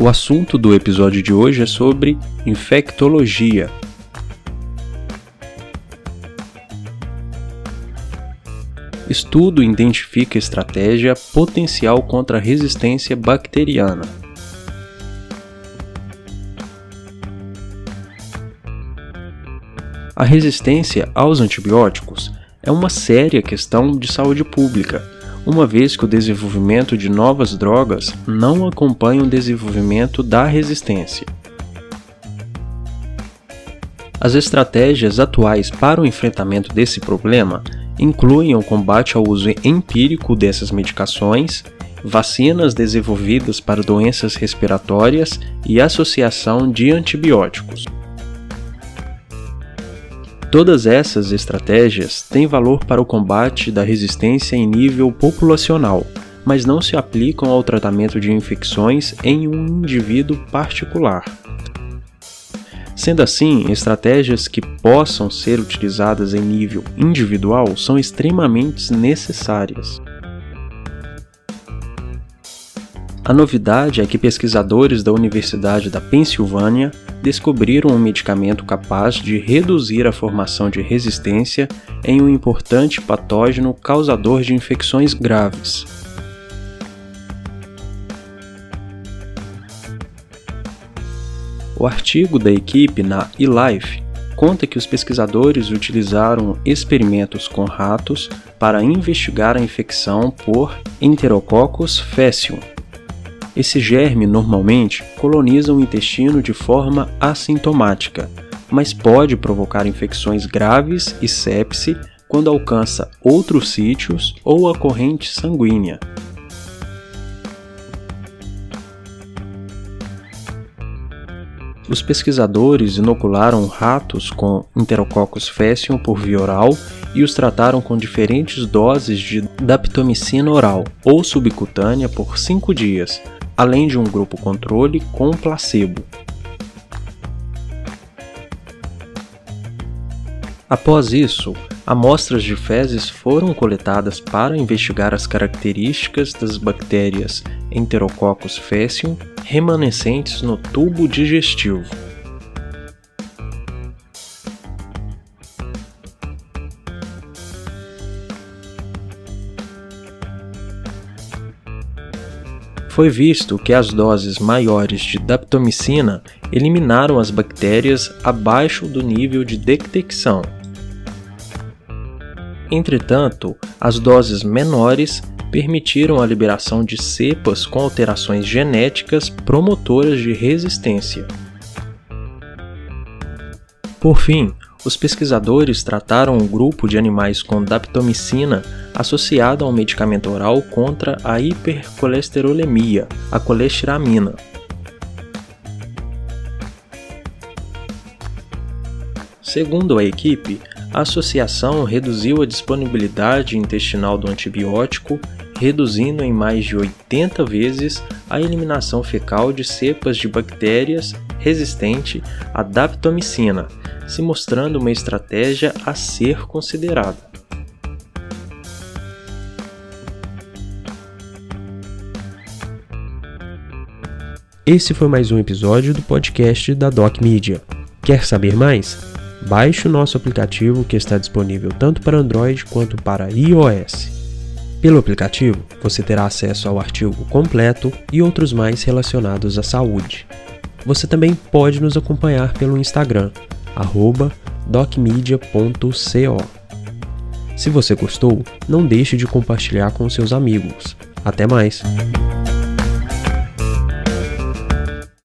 O assunto do episódio de hoje é sobre infectologia. Estudo identifica estratégia potencial contra resistência bacteriana. A resistência aos antibióticos é uma séria questão de saúde pública uma vez que o desenvolvimento de novas drogas não acompanha o desenvolvimento da resistência. As estratégias atuais para o enfrentamento desse problema incluem o combate ao uso empírico dessas medicações, vacinas desenvolvidas para doenças respiratórias e associação de antibióticos. Todas essas estratégias têm valor para o combate da resistência em nível populacional, mas não se aplicam ao tratamento de infecções em um indivíduo particular. Sendo assim, estratégias que possam ser utilizadas em nível individual são extremamente necessárias. A novidade é que pesquisadores da Universidade da Pensilvânia descobriram um medicamento capaz de reduzir a formação de resistência em um importante patógeno causador de infecções graves. O artigo da equipe na eLife conta que os pesquisadores utilizaram experimentos com ratos para investigar a infecção por Enterococcus faecium, esse germe normalmente coloniza o intestino de forma assintomática, mas pode provocar infecções graves e sepse quando alcança outros sítios ou a corrente sanguínea. Os pesquisadores inocularam ratos com Enterococcus faecium por via oral e os trataram com diferentes doses de daptomicina oral ou subcutânea por 5 dias, além de um grupo controle com placebo. Após isso, amostras de fezes foram coletadas para investigar as características das bactérias Enterococcus faecium remanescentes no tubo digestivo. Foi visto que as doses maiores de daptomicina eliminaram as bactérias abaixo do nível de detecção. Entretanto, as doses menores permitiram a liberação de cepas com alterações genéticas promotoras de resistência. Por fim, os pesquisadores trataram um grupo de animais com daptomicina associado a um medicamento oral contra a hipercolesterolemia, a colestiramina. Segundo a equipe, a associação reduziu a disponibilidade intestinal do antibiótico, reduzindo em mais de 80 vezes a eliminação fecal de cepas de bactérias resistente à daptomicina, se mostrando uma estratégia a ser considerada. Esse foi mais um episódio do podcast da Doc Media. Quer saber mais? Baixe o nosso aplicativo que está disponível tanto para Android quanto para iOS. Pelo aplicativo, você terá acesso ao artigo completo e outros mais relacionados à saúde. Você também pode nos acompanhar pelo Instagram, docmedia.co. Se você gostou, não deixe de compartilhar com seus amigos. Até mais!